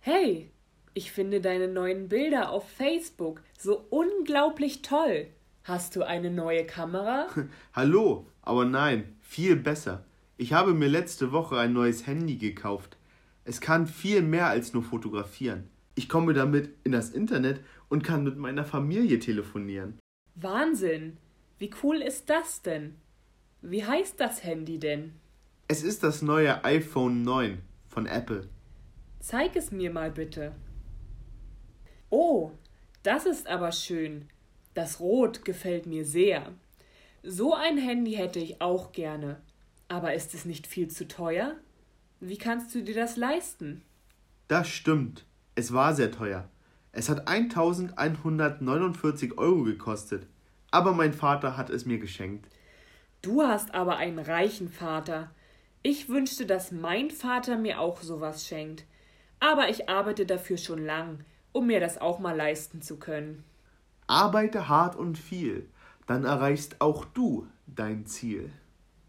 Hey, ich finde deine neuen Bilder auf Facebook so unglaublich toll. Hast du eine neue Kamera? Hallo, aber nein, viel besser. Ich habe mir letzte Woche ein neues Handy gekauft. Es kann viel mehr als nur fotografieren. Ich komme damit in das Internet und kann mit meiner Familie telefonieren. Wahnsinn! Wie cool ist das denn? Wie heißt das Handy denn? Es ist das neue iPhone 9 von Apple. Zeig es mir mal bitte. Oh, das ist aber schön. Das Rot gefällt mir sehr. So ein Handy hätte ich auch gerne. Aber ist es nicht viel zu teuer? Wie kannst du dir das leisten? Das stimmt. Es war sehr teuer. Es hat 1149 Euro gekostet. Aber mein Vater hat es mir geschenkt. Du hast aber einen reichen Vater. Ich wünschte, dass mein Vater mir auch sowas schenkt. Aber ich arbeite dafür schon lang, um mir das auch mal leisten zu können. Arbeite hart und viel, dann erreichst auch du dein Ziel.